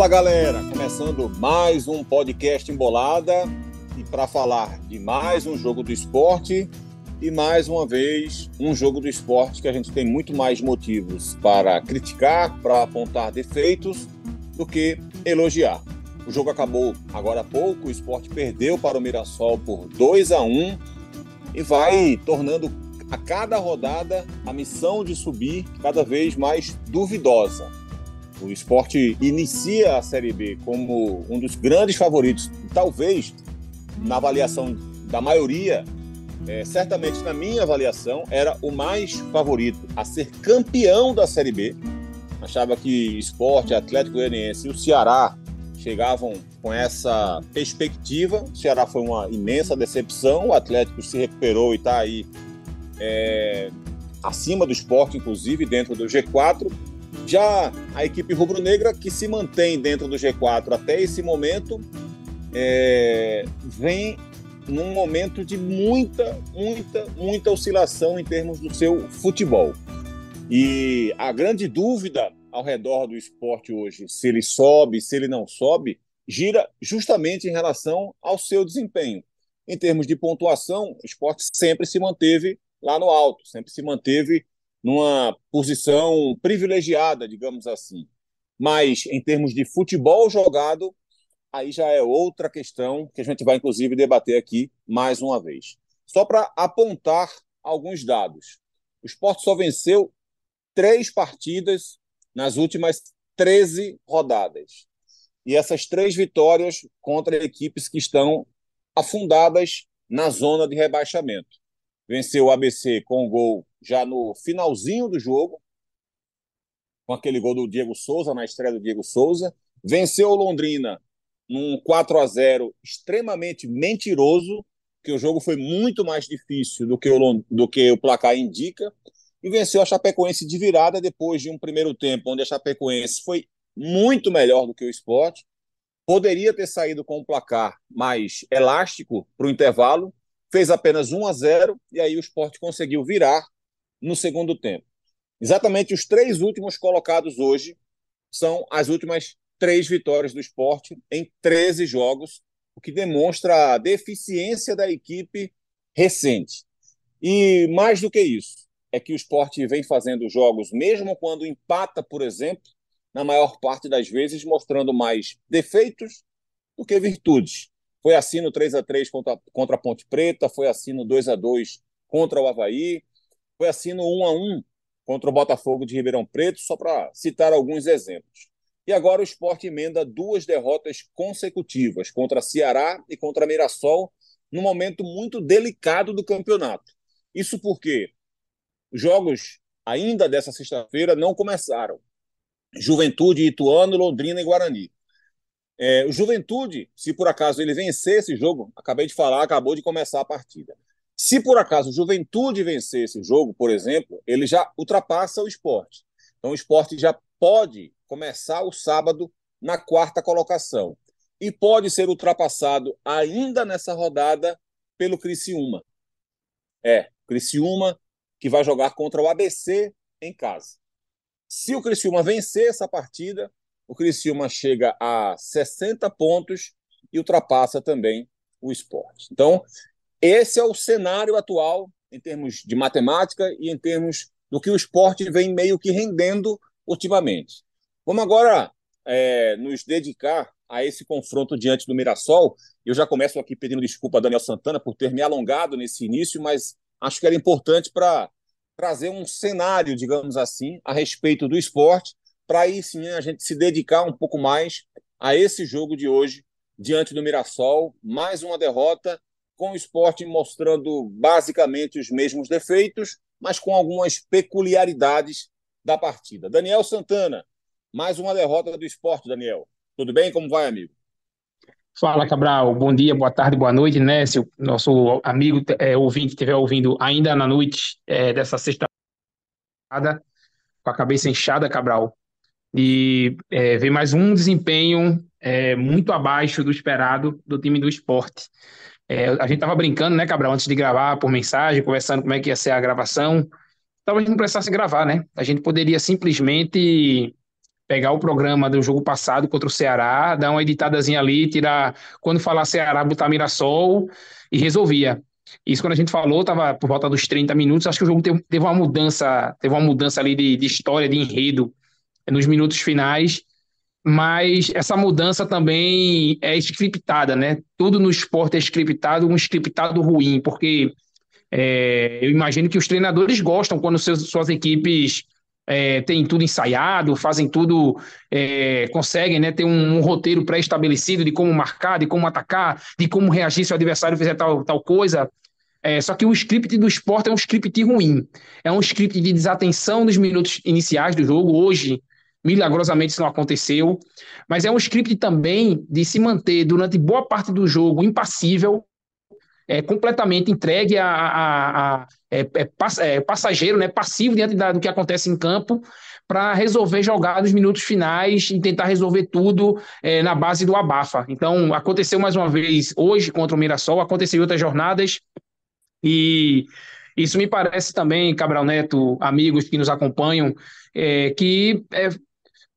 Fala galera, começando mais um podcast Embolada e para falar de mais um jogo do esporte e mais uma vez um jogo do esporte que a gente tem muito mais motivos para criticar, para apontar defeitos do que elogiar. O jogo acabou agora há pouco, o esporte perdeu para o Mirassol por 2 a 1 e vai tornando a cada rodada a missão de subir cada vez mais duvidosa. O esporte inicia a Série B como um dos grandes favoritos, talvez na avaliação da maioria, é, certamente na minha avaliação, era o mais favorito a ser campeão da Série B. Achava que esporte, Atlético Goianiense e o Ceará chegavam com essa perspectiva. O Ceará foi uma imensa decepção, o Atlético se recuperou e está aí é, acima do esporte, inclusive, dentro do G4. Já a equipe rubro-negra, que se mantém dentro do G4 até esse momento, é, vem num momento de muita, muita, muita oscilação em termos do seu futebol. E a grande dúvida ao redor do esporte hoje, se ele sobe, se ele não sobe, gira justamente em relação ao seu desempenho. Em termos de pontuação, o esporte sempre se manteve lá no alto, sempre se manteve numa posição privilegiada, digamos assim. Mas em termos de futebol jogado, aí já é outra questão que a gente vai inclusive debater aqui mais uma vez. Só para apontar alguns dados. O esporte só venceu três partidas nas últimas 13 rodadas. E essas três vitórias contra equipes que estão afundadas na zona de rebaixamento. Venceu o ABC com o gol já no finalzinho do jogo, com aquele gol do Diego Souza, na estreia do Diego Souza. Venceu o Londrina num 4 a 0 extremamente mentiroso, que o jogo foi muito mais difícil do que o, do que o placar indica, e venceu a Chapecoense de virada depois de um primeiro tempo, onde a Chapecoense foi muito melhor do que o esporte. Poderia ter saído com um placar mais elástico para o intervalo, fez apenas 1 a 0 e aí o esporte conseguiu virar no segundo tempo. Exatamente os três últimos colocados hoje são as últimas três vitórias do esporte em 13 jogos, o que demonstra a deficiência da equipe recente. E mais do que isso, é que o esporte vem fazendo jogos, mesmo quando empata, por exemplo, na maior parte das vezes, mostrando mais defeitos do que virtudes. Foi assim no 3 a 3 contra, contra a Ponte Preta, foi assim no 2 a 2 contra o Havaí, foi assim no 1 a 1 contra o Botafogo de Ribeirão Preto, só para citar alguns exemplos. E agora o esporte emenda duas derrotas consecutivas contra Ceará e contra Mirassol, num momento muito delicado do campeonato. Isso porque os jogos ainda dessa sexta-feira não começaram. Juventude, Ituano, Londrina e Guarani. É, o Juventude, se por acaso ele vencer esse jogo, acabei de falar, acabou de começar a partida. Se por acaso o Juventude vencer esse jogo, por exemplo, ele já ultrapassa o esporte. Então o esporte já pode começar o sábado na quarta colocação. E pode ser ultrapassado ainda nessa rodada pelo Criciúma. É, Criciúma que vai jogar contra o ABC em casa. Se o Criciúma vencer essa partida, o Criciúma chega a 60 pontos e ultrapassa também o esporte. Então, esse é o cenário atual em termos de matemática e em termos do que o esporte vem meio que rendendo ultimamente. Vamos agora é, nos dedicar a esse confronto diante do Mirassol. Eu já começo aqui pedindo desculpa a Daniel Santana por ter me alongado nesse início, mas acho que era importante para trazer um cenário, digamos assim, a respeito do esporte, para aí sim a gente se dedicar um pouco mais a esse jogo de hoje diante do Mirassol. Mais uma derrota, com o esporte mostrando basicamente os mesmos defeitos, mas com algumas peculiaridades da partida. Daniel Santana, mais uma derrota do esporte, Daniel. Tudo bem? Como vai, amigo? Fala, Cabral. Bom dia, boa tarde, boa noite, né? Se o nosso amigo é, ouvinte estiver ouvindo ainda na noite é, dessa sexta-feira, com a cabeça inchada, Cabral, e é, ver mais um desempenho é, muito abaixo do esperado do time do esporte. É, a gente tava brincando, né, Cabral, antes de gravar por mensagem, conversando como é que ia ser a gravação. Talvez não precisasse gravar, né? A gente poderia simplesmente pegar o programa do jogo passado contra o Ceará, dar uma editadazinha ali, tirar, quando falar Ceará, botar Mirassol e resolvia. Isso quando a gente falou, estava por volta dos 30 minutos, acho que o jogo teve, teve uma mudança, teve uma mudança ali de, de história, de enredo nos minutos finais, mas essa mudança também é scriptada, né? Tudo no esporte é scriptado, um scriptado ruim, porque é, eu imagino que os treinadores gostam quando seus, suas equipes é, têm tudo ensaiado, fazem tudo, é, conseguem né, ter um, um roteiro pré-estabelecido de como marcar, de como atacar, de como reagir se o adversário fizer tal, tal coisa. É, só que o script do esporte é um script ruim. É um script de desatenção nos minutos iniciais do jogo. Hoje, Milagrosamente isso não aconteceu. Mas é um script também de se manter durante boa parte do jogo impassível, é, completamente entregue a, a, a é, é, é, passageiro, né, passivo diante da, do que acontece em campo, para resolver jogar nos minutos finais e tentar resolver tudo é, na base do abafa. Então, aconteceu mais uma vez hoje contra o Mirassol, aconteceu em outras jornadas, e isso me parece também, Cabral Neto, amigos que nos acompanham, é, que é,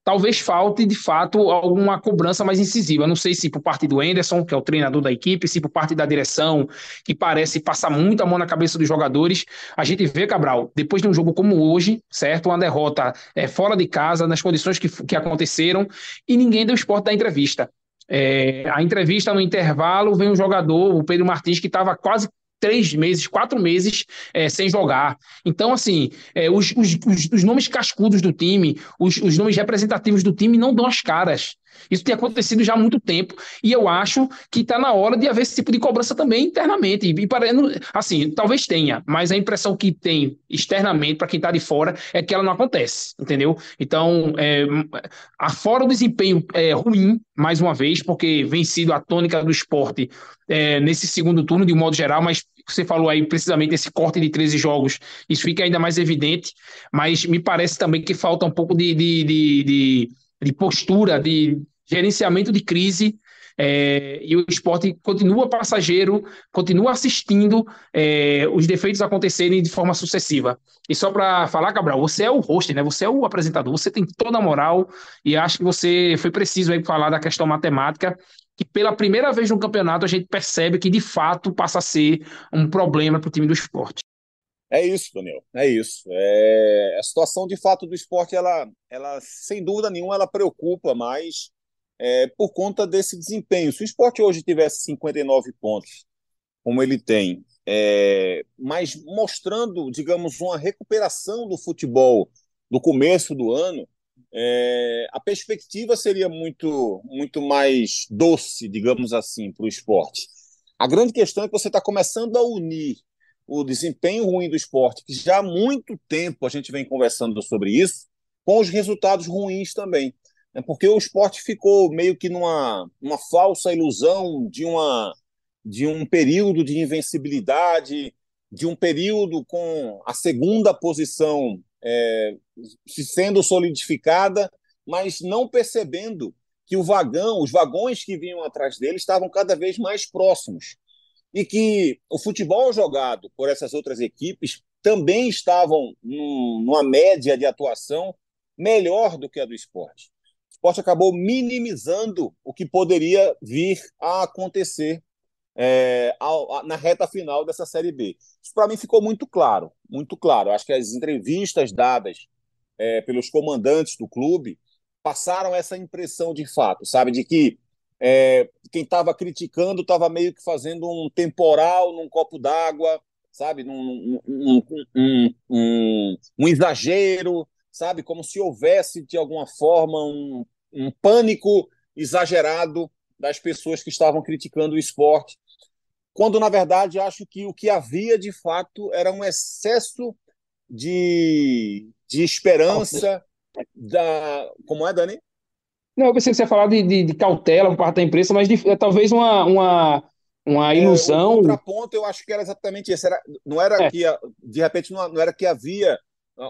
talvez falte de fato alguma cobrança mais incisiva. Não sei se por parte do Anderson, que é o treinador da equipe, se por parte da direção, que parece passar muita mão na cabeça dos jogadores. A gente vê, Cabral, depois de um jogo como hoje, certo? Uma derrota é, fora de casa, nas condições que, que aconteceram, e ninguém deu esporte da entrevista. É, a entrevista no intervalo vem um jogador, o Pedro Martins, que estava quase três meses, quatro meses é, sem jogar. Então, assim, é, os, os, os, nomes cascudos do time, os, os nomes representativos do time não dão as caras. Isso tem acontecido já há muito tempo e eu acho que está na hora de haver esse tipo de cobrança também internamente. E, assim, talvez tenha, mas a impressão que tem externamente para quem está de fora é que ela não acontece, entendeu? Então, é, afora o desempenho é, ruim, mais uma vez, porque vem sido a tônica do esporte é, nesse segundo turno, de um modo geral, mas você falou aí precisamente desse corte de 13 jogos, isso fica ainda mais evidente, mas me parece também que falta um pouco de, de, de, de de postura, de gerenciamento de crise, é, e o esporte continua passageiro, continua assistindo é, os defeitos acontecerem de forma sucessiva. E só para falar, Cabral, você é o host, né? Você é o apresentador, você tem toda a moral e acho que você foi preciso aí falar da questão matemática, que pela primeira vez no campeonato a gente percebe que de fato passa a ser um problema para o time do esporte. É isso, Daniel, é isso. É... A situação de fato do esporte, ela, ela sem dúvida nenhuma, ela preocupa mais é, por conta desse desempenho. Se o esporte hoje tivesse 59 pontos, como ele tem, é, mas mostrando, digamos, uma recuperação do futebol do começo do ano, é, a perspectiva seria muito, muito mais doce, digamos assim, para o esporte. A grande questão é que você está começando a unir o desempenho ruim do esporte, que já há muito tempo a gente vem conversando sobre isso, com os resultados ruins também. Né? Porque o esporte ficou meio que numa uma falsa ilusão de, uma, de um período de invencibilidade, de um período com a segunda posição é, sendo solidificada, mas não percebendo que o vagão, os vagões que vinham atrás dele estavam cada vez mais próximos e que o futebol jogado por essas outras equipes também estavam numa média de atuação melhor do que a do esporte. O esporte acabou minimizando o que poderia vir a acontecer é, na reta final dessa Série B. Isso para mim ficou muito claro, muito claro. Acho que as entrevistas dadas é, pelos comandantes do clube passaram essa impressão de fato, sabe, de que é, quem estava criticando estava meio que fazendo um temporal num copo d'água, sabe? Num, um, um, exagero, sabe? Como se houvesse, de alguma forma, um pânico exagerado das pessoas que estavam criticando o esporte. Quando, na verdade, acho que o que havia de fato era um excesso de, de esperança. Da... Como é, Dani? Não, eu pensei que você ia falar de, de, de cautela por parte da imprensa, mas de, é, talvez uma, uma, uma ilusão. É, o contraponto, eu acho que era exatamente isso. Era, não era é. que, de repente, não, não, era que havia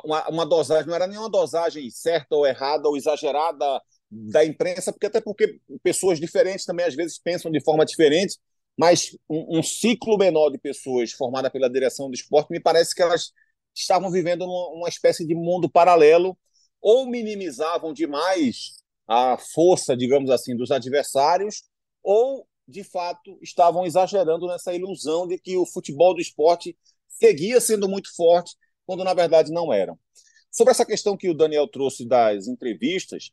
uma, uma dosagem, não era nenhuma dosagem certa ou errada ou exagerada da imprensa, porque até porque pessoas diferentes também às vezes pensam de forma diferente, mas um, um ciclo menor de pessoas formada pela direção do esporte, me parece que elas estavam vivendo numa, uma espécie de mundo paralelo ou minimizavam demais a força, digamos assim, dos adversários, ou de fato estavam exagerando nessa ilusão de que o futebol do esporte seguia sendo muito forte, quando na verdade não eram. Sobre essa questão que o Daniel trouxe das entrevistas,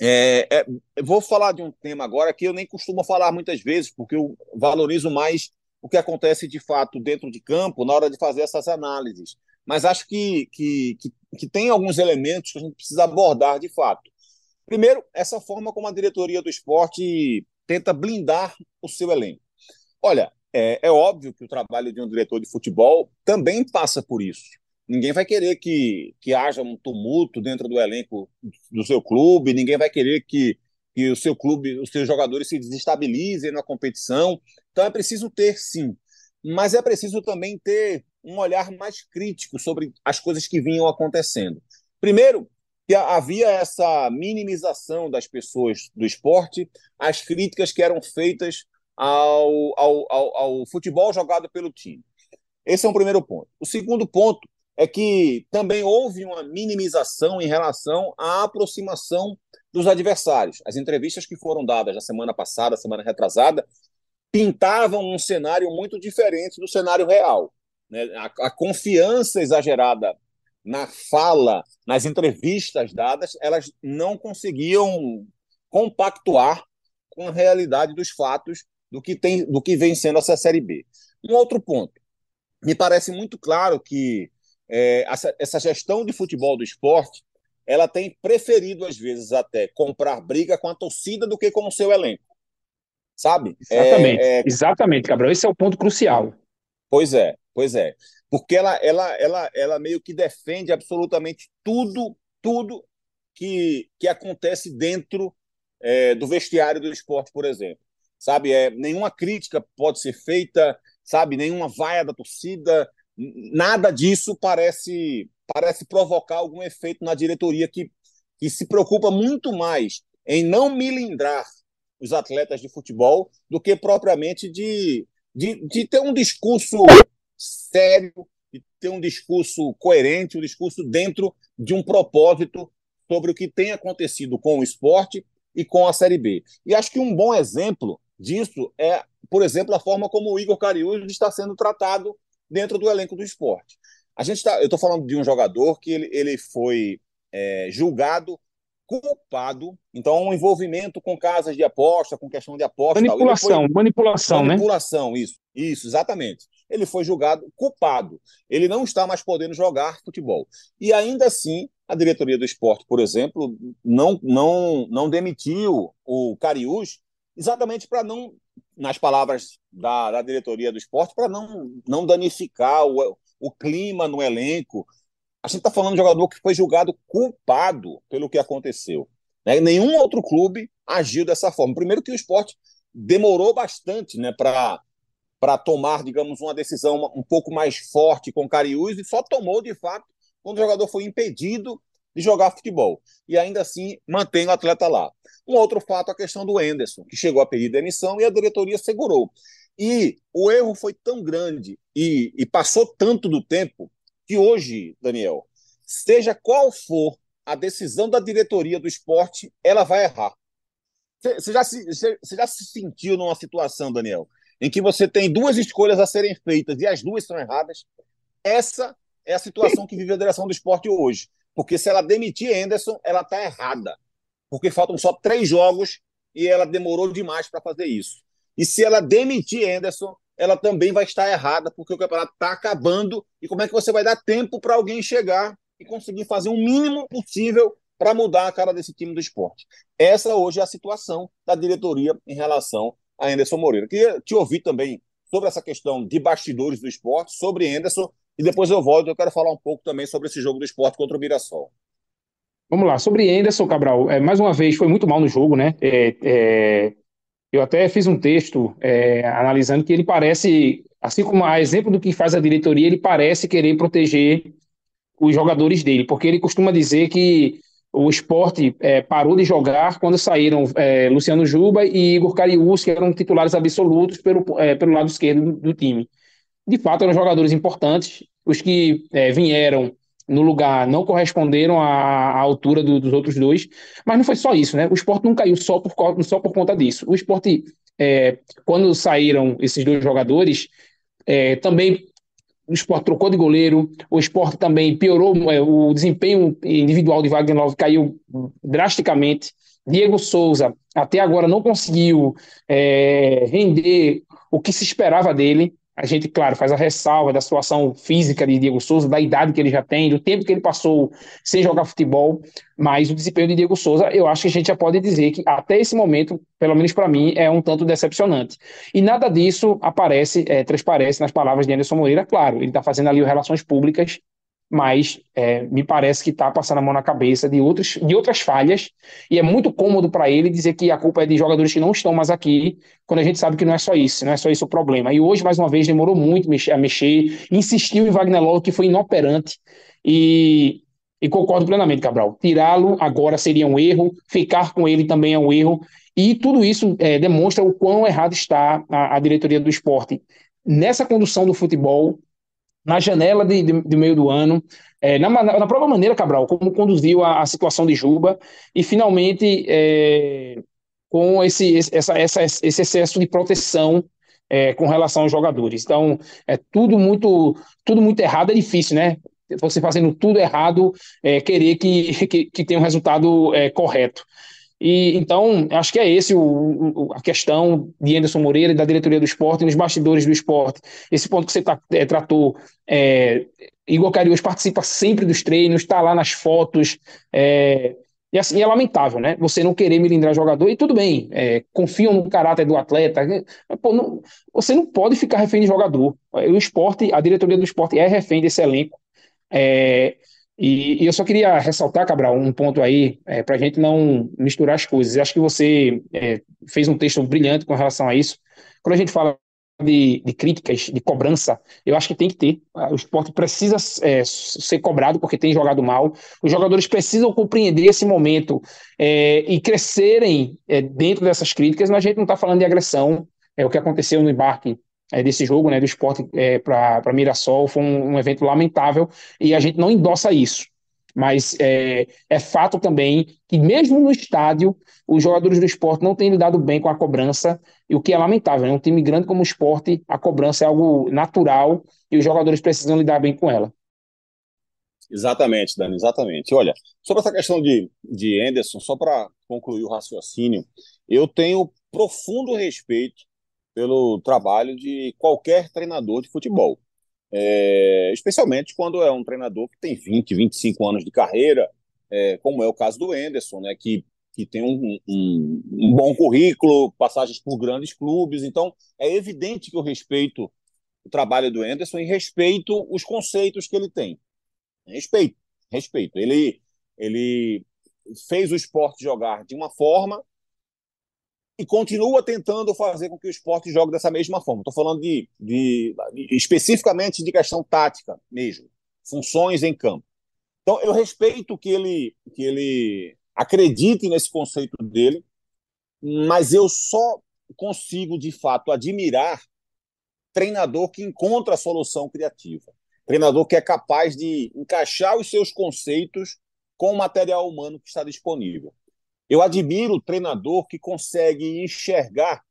é, é, vou falar de um tema agora que eu nem costumo falar muitas vezes, porque eu valorizo mais o que acontece de fato dentro de campo na hora de fazer essas análises. Mas acho que, que, que, que tem alguns elementos que a gente precisa abordar de fato. Primeiro, essa forma como a diretoria do esporte tenta blindar o seu elenco. Olha, é, é óbvio que o trabalho de um diretor de futebol também passa por isso. Ninguém vai querer que, que haja um tumulto dentro do elenco do seu clube, ninguém vai querer que, que o seu clube, os seus jogadores se desestabilizem na competição. Então é preciso ter, sim. Mas é preciso também ter um olhar mais crítico sobre as coisas que vinham acontecendo. Primeiro, que havia essa minimização das pessoas do esporte, as críticas que eram feitas ao, ao, ao, ao futebol jogado pelo time. Esse é um primeiro ponto. O segundo ponto é que também houve uma minimização em relação à aproximação dos adversários. As entrevistas que foram dadas na semana passada, semana retrasada, pintavam um cenário muito diferente do cenário real. Né? A, a, confiança exagerada na fala, nas entrevistas dadas, elas não conseguiam compactuar com a realidade dos fatos do que, tem, do que vem sendo essa Série B. Um outro ponto. Me parece muito claro que é, essa, essa gestão de futebol do esporte ela tem preferido, às vezes, até comprar briga com a torcida do que com o seu elenco. Sabe? Exatamente, é, é... exatamente, Gabriel. Esse é o ponto crucial. Pois é, pois é. Porque ela, ela, ela, ela meio que defende absolutamente tudo, tudo que, que acontece dentro é, do vestiário do esporte, por exemplo. Sabe? É, nenhuma crítica pode ser feita, sabe? Nenhuma vaia da torcida, nada disso parece parece provocar algum efeito na diretoria que, que se preocupa muito mais em não milindrar os atletas de futebol do que propriamente de, de, de ter um discurso sério, de ter um discurso coerente, um discurso dentro de um propósito sobre o que tem acontecido com o esporte e com a Série B. E acho que um bom exemplo disso é, por exemplo, a forma como o Igor Cariús está sendo tratado dentro do elenco do esporte. A gente tá, eu estou falando de um jogador que ele, ele foi é, julgado culpado, então um envolvimento com casas de aposta, com questão de aposta. Manipulação, foi... manipulação, manipulação, né? isso, isso, exatamente. Ele foi julgado culpado. Ele não está mais podendo jogar futebol. E ainda assim, a diretoria do esporte, por exemplo, não, não, não demitiu o Cariús exatamente para não nas palavras da, da diretoria do esporte, para não, não danificar o, o clima no elenco. A gente está falando de um jogador que foi julgado culpado pelo que aconteceu. Né? Nenhum outro clube agiu dessa forma. Primeiro que o esporte demorou bastante né, para tomar, digamos, uma decisão um pouco mais forte com Cariús e só tomou, de fato, quando o jogador foi impedido de jogar futebol. E ainda assim mantém o atleta lá. Um outro fato, a questão do Enderson, que chegou a pedir demissão e a diretoria segurou. E o erro foi tão grande e, e passou tanto do tempo que hoje, Daniel, seja qual for a decisão da diretoria do esporte, ela vai errar. Você já, se, já se sentiu numa situação, Daniel, em que você tem duas escolhas a serem feitas e as duas são erradas? Essa é a situação que vive a direção do esporte hoje. Porque se ela demitir Anderson, ela está errada. Porque faltam só três jogos e ela demorou demais para fazer isso. E se ela demitir Anderson, ela também vai estar errada, porque o campeonato está acabando. E como é que você vai dar tempo para alguém chegar e conseguir fazer o mínimo possível para mudar a cara desse time do esporte? Essa hoje é a situação da diretoria em relação a Anderson Moreira. Queria te ouvir também sobre essa questão de bastidores do esporte, sobre Anderson e depois eu volto, eu quero falar um pouco também sobre esse jogo do esporte contra o Mirassol. Vamos lá, sobre Anderson Cabral, é, mais uma vez foi muito mal no jogo, né? É, é, eu até fiz um texto é, analisando que ele parece, assim como a exemplo do que faz a diretoria, ele parece querer proteger os jogadores dele, porque ele costuma dizer que o esporte é, parou de jogar quando saíram é, Luciano Juba e Igor Cariús, que eram titulares absolutos pelo, pelo lado esquerdo do, do time de fato eram jogadores importantes. Os que é, vieram no lugar não corresponderam à, à altura do, dos outros dois, mas não foi só isso, né? O esporte não caiu só por, só por conta disso. O esporte, é, quando saíram esses dois jogadores, é, também o esporte trocou de goleiro, o esporte também piorou, é, o desempenho individual de Wagner Love caiu drasticamente. Diego Souza até agora não conseguiu é, render o que se esperava dele. A gente, claro, faz a ressalva da situação física de Diego Souza, da idade que ele já tem, do tempo que ele passou sem jogar futebol, mas o desempenho de Diego Souza, eu acho que a gente já pode dizer que até esse momento, pelo menos para mim, é um tanto decepcionante. E nada disso aparece, é, transparece nas palavras de Anderson Moreira, claro, ele está fazendo ali relações públicas mas é, me parece que está passando a mão na cabeça de, outros, de outras falhas, e é muito cômodo para ele dizer que a culpa é de jogadores que não estão mais aqui, quando a gente sabe que não é só isso, não é só isso o problema. E hoje, mais uma vez, demorou muito a mexer, insistiu em Wagner Love, que foi inoperante, e, e concordo plenamente, Cabral. Tirá-lo agora seria um erro, ficar com ele também é um erro, e tudo isso é, demonstra o quão errado está a, a diretoria do esporte nessa condução do futebol na janela de, de, de meio do ano, é, na, na, própria maneira, Cabral, como conduziu a, a situação de Juba, e finalmente é, com esse, essa, essa, esse excesso de proteção é, com relação aos jogadores. Então, é tudo muito, tudo muito errado, é difícil, né? Você fazendo tudo errado, é, querer que, que, que tenha um resultado é, correto. E então, acho que é esse o, o, a questão de Anderson Moreira e da diretoria do esporte, nos bastidores do esporte. Esse ponto que você tá, é, tratou, é, Igor Cariús participa sempre dos treinos, está lá nas fotos, é, e assim, é lamentável, né? Você não querer melindrar jogador, e tudo bem, é, confiam no caráter do atleta. Pô, não, você não pode ficar refém de jogador. O esporte, a diretoria do esporte é refém desse elenco. É, e, e, eu só queria ressaltar, Cabral, um ponto aí, é, para a gente não misturar as coisas. Eu acho que você é, fez um texto brilhante com relação a isso. Quando a gente fala de, de, críticas, de cobrança, eu acho que tem que ter. O esporte precisa é, ser cobrado porque tem jogado mal. Os jogadores precisam compreender esse momento é, e crescerem é, dentro dessas críticas. Mas a gente não está falando de agressão. É o que aconteceu no embarque é, desse jogo, né, do esporte é, para Mirassol, foi um, um, evento lamentável e a gente não endossa isso. Mas é, é, fato também que, mesmo no estádio, os jogadores do esporte não têm lidado bem com a cobrança, e o que é lamentável. Né? Um time grande como o esporte, a cobrança é algo natural e os jogadores precisam lidar bem com ela. Exatamente, Dani, exatamente. Olha, sobre essa questão de, de Anderson, só para concluir o raciocínio, eu tenho profundo respeito pelo trabalho de qualquer treinador de futebol. É, especialmente quando é um treinador que tem 20, 25 anos de carreira, é, como é o caso do Enderson, né, que, que tem um, um, um, bom currículo, passagens por grandes clubes. Então, é evidente que eu respeito o trabalho do Enderson e respeito os conceitos que ele tem. Respeito, respeito. Ele, ele fez o esporte jogar de uma forma e continua tentando fazer com que o esporte jogue dessa mesma forma. Estou falando de, de, de, especificamente de questão tática mesmo, funções em campo. Então eu respeito que ele que ele acredite nesse conceito dele, mas eu só consigo de fato admirar treinador que encontra a solução criativa, treinador que é capaz de encaixar os seus conceitos com o material humano que está disponível. Eu admiro o treinador que consegue enxergar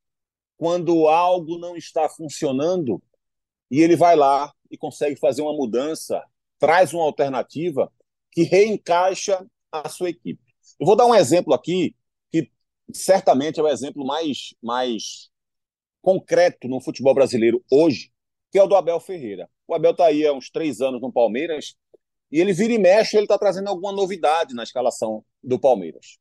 quando algo não está funcionando e ele vai lá e consegue fazer uma mudança, traz uma alternativa que reencaixa a sua equipe. Eu vou dar um exemplo aqui que certamente é o exemplo mais, mais concreto no futebol brasileiro hoje, que é o do Abel Ferreira. O Abel está aí há uns três anos no Palmeiras e ele vira e mexe, ele está trazendo alguma novidade na escalação do Palmeiras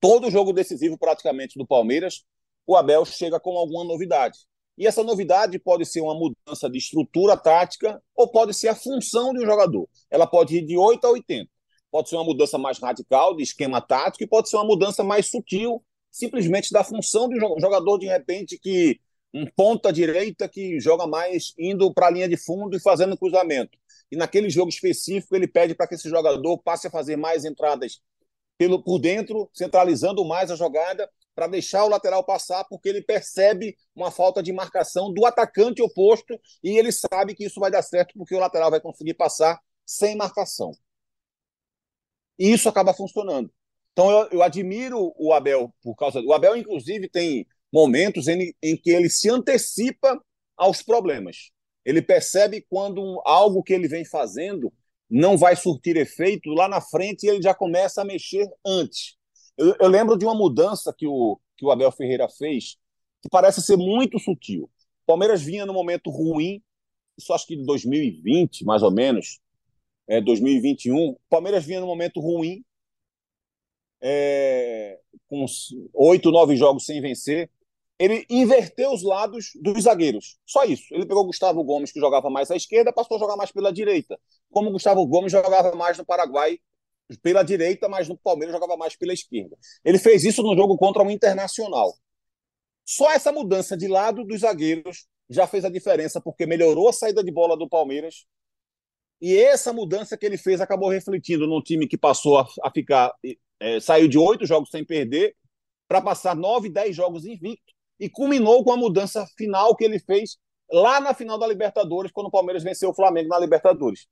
todo jogo decisivo praticamente do Palmeiras, o Abel chega com alguma novidade. E essa novidade pode ser uma mudança de estrutura tática ou pode ser a função de um jogador. Ela pode ir de 8 a 80. Pode ser uma mudança mais radical de esquema tático e pode ser uma mudança mais sutil, simplesmente da função de um jogador de repente que um ponta direita que joga mais indo para a linha de fundo e fazendo cruzamento. E naquele jogo específico ele pede para que esse jogador passe a fazer mais entradas pelo, por dentro, centralizando mais a jogada para deixar o lateral passar, porque ele percebe uma falta de marcação do atacante oposto e ele sabe que isso vai dar certo porque o lateral vai conseguir passar sem marcação. E isso acaba funcionando. Então eu, eu admiro o Abel por causa do. O Abel, inclusive, tem momentos em, em que ele se antecipa aos problemas. Ele percebe quando algo que ele vem fazendo não vai surtir efeito lá na frente e ele já começa a mexer antes. Eu, eu lembro de uma mudança que o, que o Abel Ferreira fez que parece ser muito sutil. O Palmeiras vinha no momento ruim, isso acho que de 2020, mais ou menos, é, 2021. O Palmeiras vinha no momento ruim, é, com oito, nove jogos sem vencer ele inverteu os lados dos zagueiros. Só isso. Ele pegou Gustavo Gomes, que jogava mais à esquerda, passou a jogar mais pela direita. Como Gustavo Gomes jogava mais no Paraguai pela direita, mas no Palmeiras jogava mais pela esquerda. Ele fez isso no jogo contra o Internacional. Só essa mudança de lado dos zagueiros já fez a diferença, porque melhorou a saída de bola do Palmeiras. E essa mudança que ele fez acabou refletindo num time que passou a, a ficar. É, saiu de oito jogos sem perder para passar nove, dez jogos invicto e culminou com a mudança final que ele fez lá na final da Libertadores, quando o Palmeiras venceu o Flamengo na Libertadores.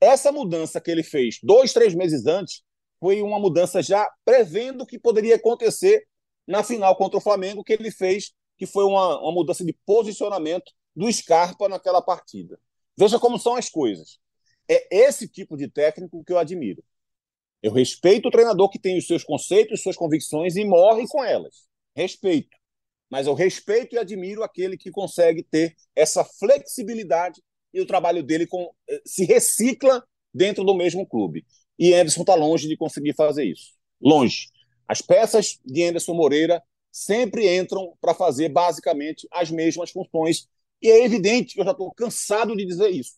Essa mudança que ele fez dois, três meses antes foi uma mudança já prevendo o que poderia acontecer na final contra o Flamengo, que ele fez, que foi uma, uma mudança de posicionamento do Scarpa naquela partida. Veja como são as coisas. É esse tipo de técnico que eu admiro. Eu respeito o treinador que tem os seus conceitos, suas convicções e morre com elas. Respeito mas eu respeito e admiro aquele que consegue ter essa flexibilidade e o trabalho dele com, eh, se recicla dentro do mesmo clube. E Anderson está longe de conseguir fazer isso. Longe. As peças de Anderson Moreira sempre entram para fazer basicamente as mesmas funções. E é evidente que eu já estou cansado de dizer isso.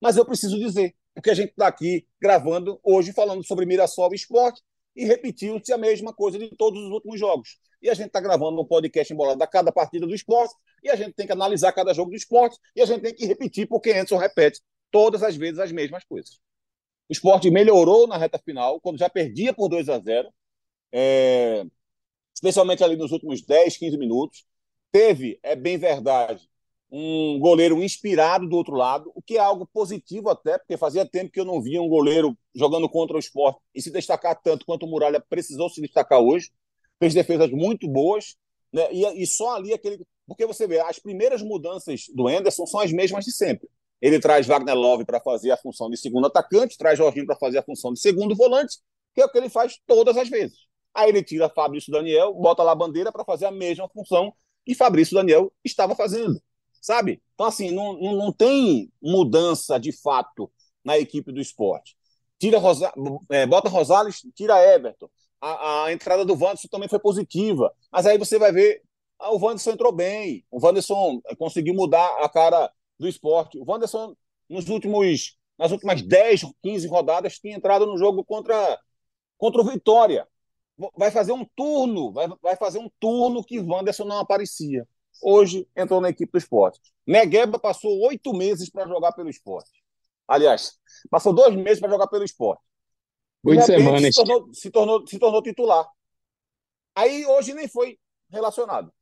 Mas eu preciso dizer, porque a gente está aqui gravando hoje falando sobre Mirassol e esporte e repetiu-se a mesma coisa de todos os últimos jogos. E a gente está gravando um podcast embolado a cada partida do esporte, e a gente tem que analisar cada jogo do esporte, e a gente tem que repetir, porque Anderson repete todas as vezes as mesmas coisas. O esporte melhorou na reta final, quando já perdia por 2 a 0 é... especialmente ali nos últimos 10, 15 minutos. Teve, é bem verdade, um goleiro inspirado do outro lado, o que é algo positivo até, porque fazia tempo que eu não via um goleiro jogando contra o esporte e se destacar tanto quanto o Muralha precisou se destacar hoje. Fez defesas muito boas, né? e, e só ali aquele. Porque você vê, as primeiras mudanças do Anderson são as mesmas de sempre. Ele traz Wagner Love para fazer a função de segundo atacante, traz Jorginho para fazer a função de segundo volante, que é o que ele faz todas as vezes. Aí ele tira Fabrício Daniel, bota lá a bandeira para fazer a mesma função que Fabrício Daniel estava fazendo sabe? Então, assim, não, não, tem mudança de fato na equipe do esporte. Tira Rosa, é, bota Rosales, tira Everton. A, a, entrada do Wanderson também foi positiva. Mas aí você vai ver, ah, o Wanderson entrou bem. O Wanderson conseguiu mudar a cara do esporte. O Wanderson, nos últimos, nas últimas 10, 15 rodadas, tinha entrado no jogo contra, contra o Vitória. Vai fazer um turno, vai, vai fazer um turno que Wanderson não aparecia hoje entrou na equipe do esporte. Negueba passou oito meses para jogar pelo esporte. Aliás, passou dois meses para jogar pelo esporte. Oito semanas. Se tornou, se, tornou, se tornou titular. Aí hoje nem foi relacionado.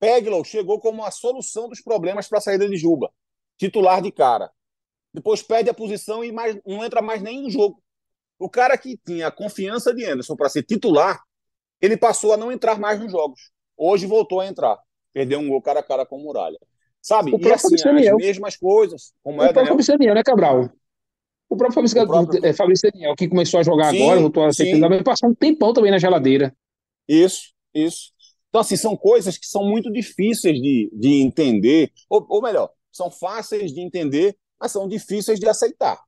Peglow chegou como a solução dos problemas para a saída de Juba. Titular de cara. Depois perde a posição e mais, não entra mais nem no jogo. O cara que tinha a confiança de Anderson para ser titular, ele passou a não entrar mais nos jogos. Hoje voltou a entrar. Perdeu um gol cara a cara com o Muralha. Sabe? O e assim, as mesmas coisas. Como o é, próprio Daniel, né, Cabral? O próprio Fabrício, o próprio... É, Fabrício Daniel, que começou a jogar sim, agora, voltou a ser titular, passou um tempão também na geladeira. Isso, isso. Então, assim, são coisas que são muito difíceis de, de entender, ou, ou melhor, são fáceis de entender, mas são difíceis de aceitar.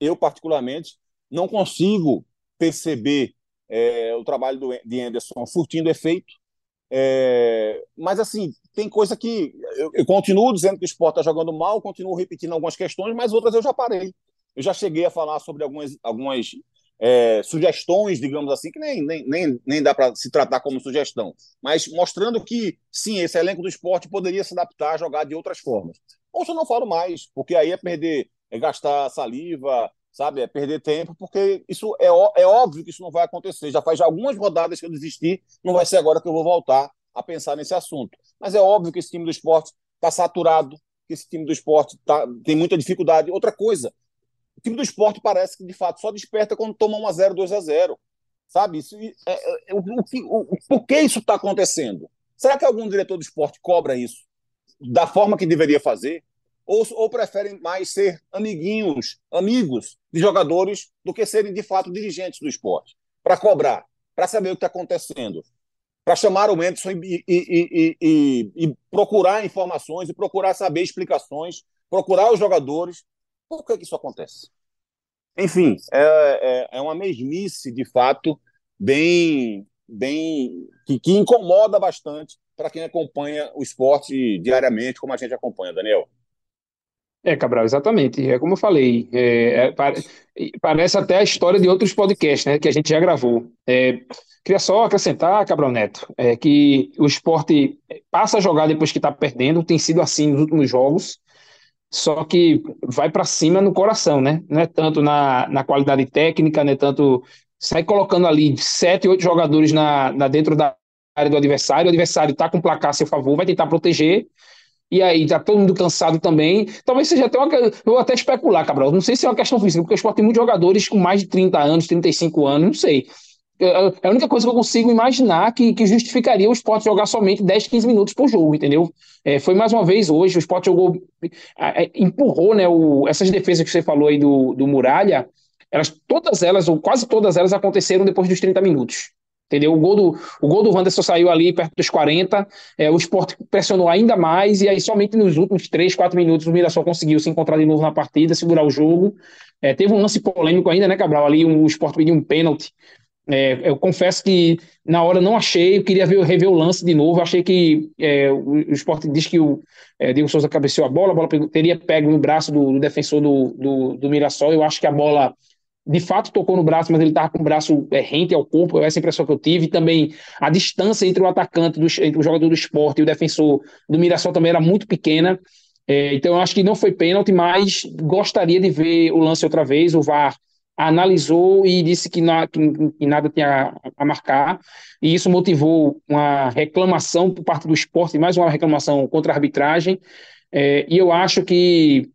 Eu, particularmente, não consigo perceber é, o trabalho do, de Anderson surtindo efeito é, mas, assim, tem coisa que eu, eu, continuo dizendo que o esporte está jogando mal, continuo repetindo algumas questões, mas outras eu já parei. Eu já cheguei a falar sobre algumas, algumas é, sugestões, digamos assim, que nem, nem, nem, nem dá para se tratar como sugestão, mas mostrando que, sim, esse elenco do esporte poderia se adaptar a jogar de outras formas. Ou se eu não falo mais, porque aí é perder, é gastar saliva, sabe? É perder tempo, porque isso é, é óbvio que isso não vai acontecer. Já faz algumas rodadas que eu desisti, não vai ser agora que eu vou voltar a pensar nesse assunto. Mas é óbvio que esse time do esporte está saturado, que esse time do esporte tá, tem muita dificuldade. Outra coisa, time do esporte parece que, de fato, só desperta quando toma 1 a 0 2 a 0 Sabe? Isso, é, é o, o, o, por que isso está acontecendo? Será que algum diretor do esporte cobra isso da forma que deveria fazer? Ou, ou preferem mais ser amiguinhos, amigos de jogadores, do que serem de fato dirigentes do esporte? Para cobrar, para saber o que está acontecendo, para chamar o Anderson e, e, e, e, procurar informações e procurar saber explicações, procurar os jogadores. Por que, que isso acontece? Enfim, é, é, é uma mesmice, de fato, bem, bem que, que incomoda bastante para quem acompanha o esporte diariamente, como a gente acompanha, Daniel. É, Cabral, exatamente. É como eu falei, é, é, parece até a história de outros podcasts né, que a gente já gravou. É, queria só acrescentar, Cabral Neto, é, que o esporte passa a jogar depois que está perdendo, tem sido assim nos últimos jogos só que vai para cima no coração, né? Não é tanto na, na qualidade técnica, não é tanto. Sai colocando ali sete, oito jogadores na, na dentro da área do adversário, o adversário está com o placar a seu favor, vai tentar proteger, e aí tá todo mundo cansado também. Talvez seja até uma. vou até especular, Cabral. Não sei se é uma questão física, porque o esporte tem muitos jogadores com mais de 30 anos, 35 anos, não sei. É, é a única coisa que eu consigo imaginar que, que justificaria o esporte jogar somente 10, 15 minutos por jogo, entendeu? É, foi mais uma vez hoje, o esporte jogou, é, empurrou né, o, essas defesas que você falou aí do, do Muralha, elas, todas elas, ou quase todas elas, aconteceram depois dos 30 minutos. Entendeu? O gol do, o gol do Wanderson saiu ali perto dos 40, é, o esporte pressionou ainda mais, e aí somente nos últimos 3, 4 minutos o Mirassol conseguiu se encontrar de novo na partida, segurar o jogo. É, teve um lance polêmico ainda, né, Cabral? Ali um, o esporte pediu um pênalti é, eu confesso que na hora não achei, eu queria ver, rever o lance de novo. achei que é, o, o esporte diz que o é, Diego Souza cabeceou a bola, a bola teria pego no braço do, do defensor do, do, do, Mirassol. Eu acho que a bola de fato tocou no braço, mas ele estava com o braço é, rente ao corpo. Essa é a impressão que eu tive. Também a distância entre o atacante, do, entre o jogador do esporte e o defensor do Mirassol também era muito pequena. É, então eu acho que não foi pênalti, mas gostaria de ver o lance outra vez. O VAR analisou e disse que, na, que, que, nada tinha a marcar, e isso motivou uma reclamação por parte do esporte, mais uma reclamação contra a arbitragem, é, e eu acho que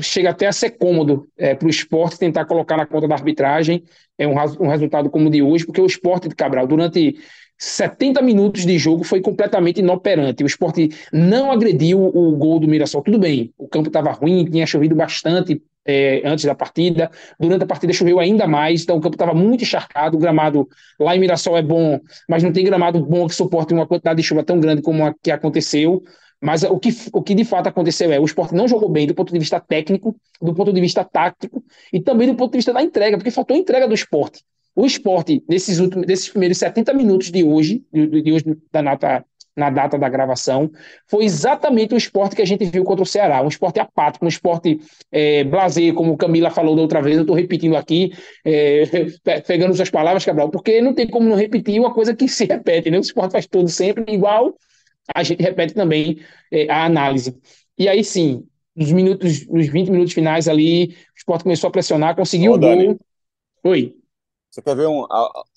chega até a ser cômodo é, para o esporte tentar colocar na conta da arbitragem é um, um resultado como o de hoje, porque o esporte de Cabral, durante 70 minutos de jogo foi completamente inoperante. O esporte não agrediu o gol do Mirassol. Tudo bem, o campo estava ruim, tinha chovido bastante é, antes da partida. Durante a partida choveu ainda mais, então o campo estava muito encharcado. O gramado lá em Mirassol é bom, mas não tem gramado bom que suporte uma quantidade de chuva tão grande como a que aconteceu. Mas o que, o que de fato aconteceu é o esporte não jogou bem do ponto de vista técnico, do ponto de vista tático e também do ponto de vista da entrega, porque faltou entrega do esporte. O esporte, nesses últimos, nesses primeiros 70 minutos de hoje, de, de hoje da nata na data da gravação, foi exatamente o esporte que a gente viu contra o Ceará, um esporte apático, um esporte é, blazer, como Camila falou da outra vez, eu estou repetindo aqui, é, pegando suas palavras, Cabral, porque não tem como não repetir uma coisa que se repete, né? O esporte faz tudo sempre igual, a gente repete também é, a análise. E aí sim, nos minutos, nos 20 minutos finais ali, o esporte começou a pressionar, conseguiu o gol. Oi. Você quer ver um,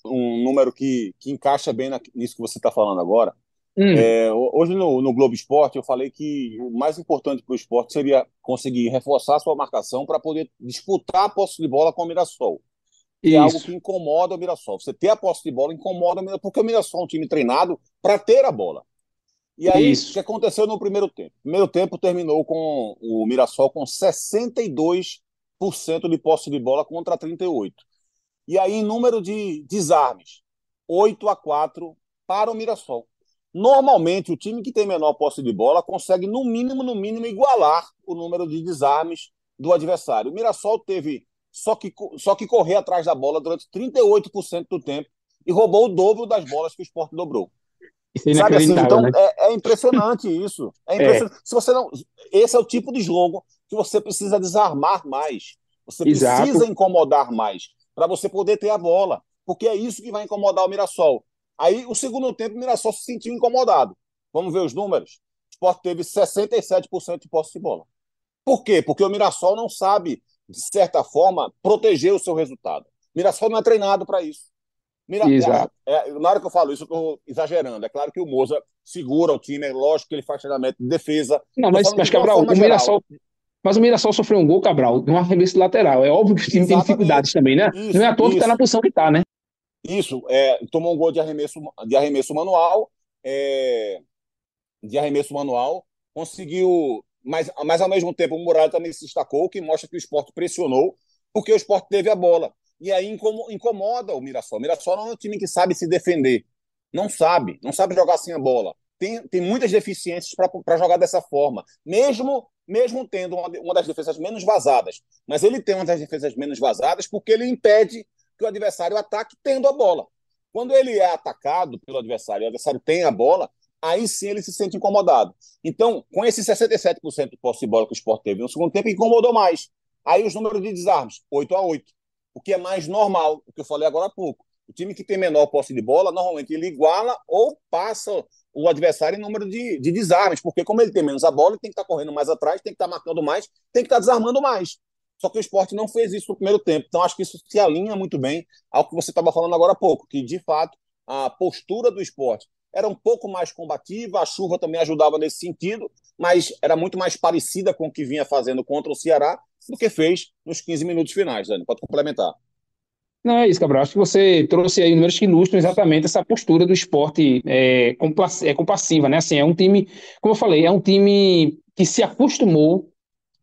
um número que, que encaixa bem nisso que você está falando agora? Hum. É, hoje no, no, Globo Esporte eu falei que o mais importante para o esporte seria conseguir reforçar sua marcação para poder disputar a posse de bola com o Mirassol. Que é algo que incomoda o Mirassol. Você ter a posse de bola incomoda o Mirassol, porque o Mirassol é um time treinado para ter a bola. E aí, Isso. o que aconteceu no primeiro tempo? O primeiro tempo terminou com o Mirassol com 62% de posse de bola contra 38%. E aí, em número de desarmes, 8 a 4 para o Mirassol. Normalmente, o time que tem menor posse de bola consegue, no mínimo, no mínimo, igualar o número de desarmes do adversário. O Mirassol teve só que, só que correr atrás da bola durante 38% do tempo e roubou o dobro das bolas que o esporte dobrou. É Sabe assim? Então, né? é, é, impressionante isso. É, é. impressionante. Se você não, esse é o tipo de jogo que você precisa desarmar mais. Você Exato. precisa incomodar mais para você poder ter a bola. Porque é isso que vai incomodar o Mirassol. Aí, o segundo tempo, o Mirassol se sentiu incomodado. Vamos ver os números? O Sport teve 67% de posse de bola. Por quê? Porque o Mirassol não sabe, de certa forma, proteger o seu resultado. O Mirassol não é treinado para isso. Mira, é, é, na hora que eu falo isso, eu estou exagerando. É claro que o Moza segura o time, é lógico que ele faz treinamento de defesa. Não, mas, mas Cabral, o Mirassol, mas o Mirassol sofreu um gol, Cabral, de um arremesso lateral. É óbvio que o time Exatamente. tem dificuldades também, né? Isso, Não é à toa que está na posição que está, né? Isso, é, tomou um gol de arremesso, de arremesso manual, é, de arremesso manual, conseguiu, mas, mas ao mesmo tempo o Muralha também se destacou, que mostra que o esporte pressionou, porque o esporte teve a bola. E aí incomoda o Mirassol. O Mirassol não é um time que sabe se defender. Não sabe, não sabe jogar sem a bola. Tem, tem muitas deficiências para jogar dessa forma, mesmo mesmo tendo uma, uma das defesas menos vazadas. Mas ele tem uma das defesas menos vazadas porque ele impede que o adversário ataque tendo a bola. Quando ele é atacado pelo adversário, o adversário tem a bola, aí sim ele se sente incomodado. Então, com esse 67% de posse de bola que o Sport teve no segundo tempo, incomodou mais. Aí os números de desarmes, 8 a 8 o que é mais normal, o que eu falei agora há pouco. O time que tem menor posse de bola, normalmente ele iguala ou passa o adversário em número de, de desarmes, porque como ele tem menos a bola, ele tem que estar tá correndo mais atrás, tem que estar tá marcando mais, tem que estar tá desarmando mais. Só que o esporte não fez isso no primeiro tempo. Então, acho que isso se alinha muito bem ao que você estava falando agora há pouco, que de fato a postura do esporte era um pouco mais combativa, a chuva também ajudava nesse sentido, mas era muito mais parecida com o que vinha fazendo contra o Ceará do que fez nos 15 minutos finais, Dani. Pode complementar. Não, é isso, Cabral. Acho que você trouxe aí números que ilustram exatamente essa postura do esporte é, é compassiva, né? Assim, é um time, como eu falei, é um time que se acostumou.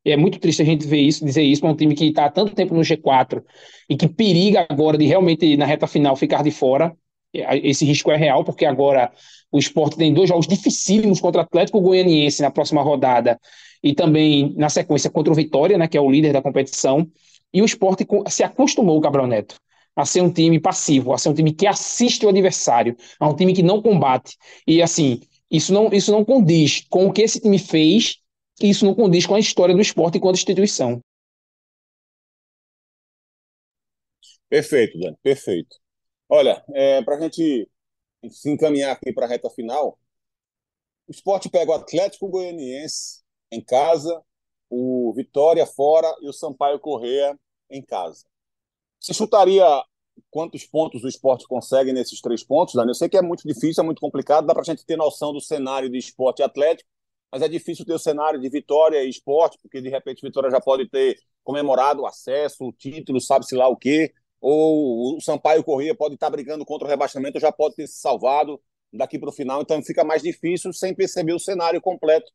É muito triste a gente ver isso, dizer isso, é um time que está há tanto tempo no G4 e que periga agora de realmente, na reta final, ficar de fora. Esse risco é real, porque agora o esporte tem dois jogos dificílimos contra o Atlético Goianiense na próxima rodada e também na sequência contra o Vitória, né, que é o líder da competição. E o esporte se acostumou, Cabral Neto, a ser um time passivo, a ser um time que assiste o adversário, a um time que não combate. E assim, isso não, isso não condiz com o que esse time fez, e isso não condiz com a história do esporte enquanto instituição. Perfeito, Dani, perfeito. Olha, é, para a gente se encaminhar aqui para a reta final, o esporte pega o Atlético Goianiense em casa, o Vitória fora e o Sampaio Correia em casa. Você chutaria quantos pontos o esporte consegue nesses três pontos, Dani? Eu sei que é muito difícil, é muito complicado, dá para a gente ter noção do cenário de esporte atlético, mas é difícil ter o cenário de vitória e esporte, porque de repente Vitória já pode ter comemorado o acesso, o título, sabe-se lá o quê, ou o Sampaio Corrêa pode estar brigando contra o rebaixamento, já pode ter se salvado daqui para o final, então fica mais difícil sem perceber o cenário completo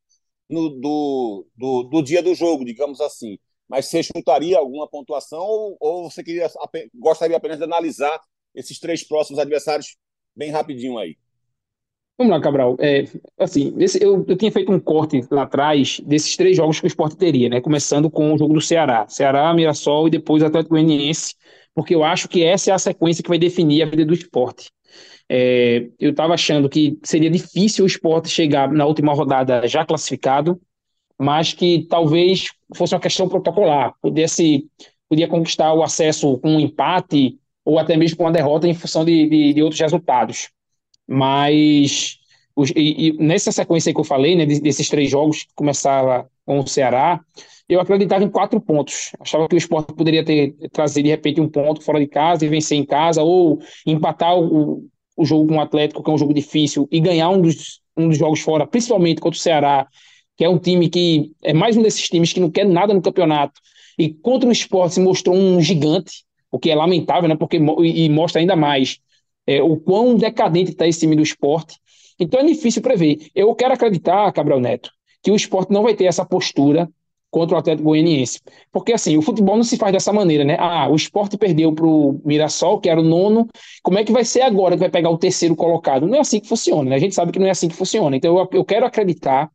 no, do, do, do dia do jogo, digamos assim. Mas você chutaria alguma pontuação ou, ou você queria, gostaria apenas de analisar esses três próximos adversários bem rapidinho aí? Vamos lá, Cabral. É, assim, esse, eu, eu tinha feito um corte lá atrás desses três jogos que o esporte teria, né? Começando com o jogo do Ceará. Ceará, Mirassol e depois Atlético Goianiense, porque eu acho que essa é a sequência que vai definir a vida do esporte. É, eu estava achando que seria difícil o esporte chegar na última rodada já classificado, mas que talvez fosse uma questão protocolar, pudesse podia conquistar o acesso com um empate ou até mesmo com uma derrota em função de, de, de outros resultados. Mas os, e, e nessa sequência que eu falei, né, desses três jogos que começava com o Ceará, eu acreditava em quatro pontos. Achava que o esporte poderia ter trazer de repente um ponto fora de casa e vencer em casa, ou empatar o, o jogo com o Atlético, que é um jogo difícil, e ganhar um dos, um dos jogos fora, principalmente contra o Ceará, que é um time que é mais um desses times que não quer nada no campeonato. E contra o esporte se mostrou um gigante, o que é lamentável, né? Porque, e mostra ainda mais é, o quão decadente está esse time do esporte. Então é difícil prever. Eu quero acreditar, Cabral Neto, que o esporte não vai ter essa postura contra o Atlético Goianiense. Porque assim, o futebol não se faz dessa maneira, né? Ah, o esporte perdeu para o Mirassol, que era o nono. Como é que vai ser agora que vai pegar o terceiro colocado? Não é assim que funciona, né? A gente sabe que não é assim que funciona. Então eu, eu quero acreditar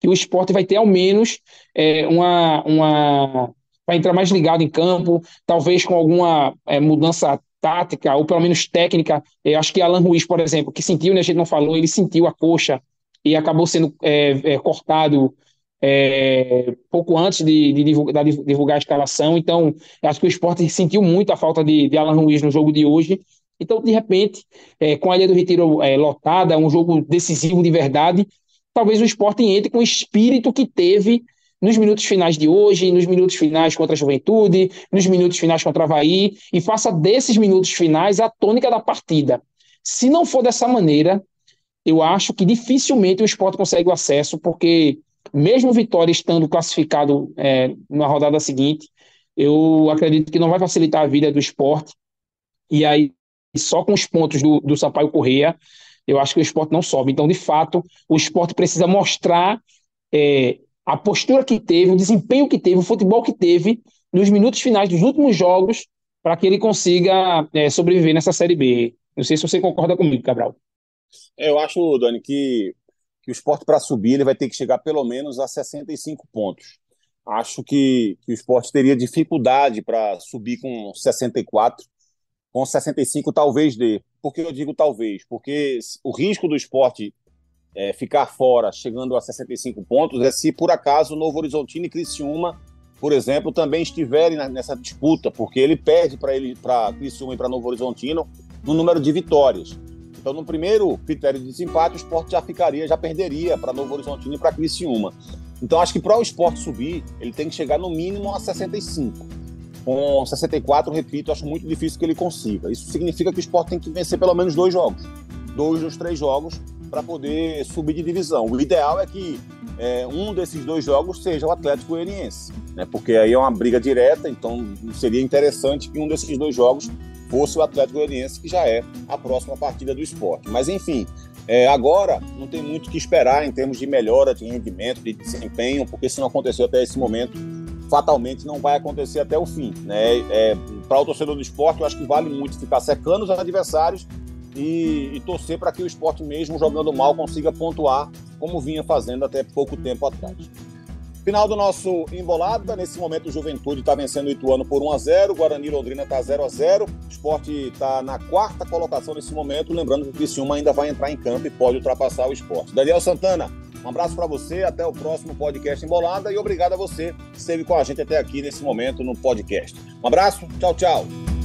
que o esporte vai ter ao menos é, uma, uma. vai entrar mais ligado em campo, talvez com alguma é, mudança tática, ou pelo menos técnica. Eu acho que Alan Ruiz, por exemplo, que sentiu, né, a gente não falou, ele sentiu a coxa e acabou sendo é, é cortado é, pouco antes de, de, divulgar, de, divulgar, a escalação. Então, acho que o esporte sentiu muito a falta de, de Alan Ruiz no jogo de hoje. Então, de repente, é, com a Ilha do Retiro é, lotada, um jogo decisivo de verdade, talvez o esporte entre com o espírito que teve nos minutos finais de hoje, nos minutos finais contra a Juventude, nos minutos finais contra a Havaí, e faça desses minutos finais a tônica da partida. Se não for dessa maneira, eu acho que dificilmente o esporte consegue o acesso, porque mesmo Vitória estando classificado é, na rodada seguinte, eu acredito que não vai facilitar a vida do esporte. E aí, só com os pontos do, do Sampaio Correia, eu acho que o esporte não sobe. Então, de fato, o esporte precisa mostrar é, a postura que teve, o desempenho que teve, o futebol que teve nos minutos finais dos últimos jogos para que ele consiga é, sobreviver nessa Série B. Não sei se você concorda comigo, Cabral. É, eu acho, Dani, que, que o esporte para subir ele vai ter que chegar pelo menos a 65 pontos. Acho que, que o esporte teria dificuldade para subir com 64, com 65 talvez dê. Por que eu digo talvez? Porque o risco do esporte é, ficar fora, chegando a 65 pontos, é se por acaso Novo Horizontino e Criciúma, por exemplo, também estiverem nessa disputa, porque ele perde para ele para Criciúma e para Novo Horizontino no número de vitórias. Então, no primeiro critério de desempate, o esporte já ficaria, já perderia para Novo Horizontino e para Criciúma. Então, acho que para o esporte subir, ele tem que chegar no mínimo a 65. Com 64, repito, acho muito difícil que ele consiga. Isso significa que o esporte tem que vencer pelo menos dois jogos. Dois dos três jogos para poder subir de divisão. O ideal é que é, um desses dois jogos seja o Atlético Goianiense, né? porque aí é uma briga direta, então seria interessante que um desses dois jogos fosse o Atlético Goianiense, que já é a próxima partida do esporte. Mas, enfim, é, agora não tem muito o que esperar em termos de melhora de rendimento, de desempenho, porque se não aconteceu até esse momento, fatalmente não vai acontecer até o fim. Né? É, Para o torcedor do esporte, eu acho que vale muito ficar secando os adversários e, e torcer para que o esporte, mesmo jogando mal, consiga pontuar como vinha fazendo até pouco tempo atrás. Final do nosso embolada. Nesse momento, o Juventude está vencendo o Ituano por 1 a 0 Guarani Londrina está 0 a 0 O esporte está na quarta colocação nesse momento. Lembrando que o Criciúma ainda vai entrar em campo e pode ultrapassar o esporte. Daniel Santana, um abraço para você. Até o próximo podcast Embolada. E obrigado a você que esteve com a gente até aqui nesse momento no podcast. Um abraço. Tchau, tchau.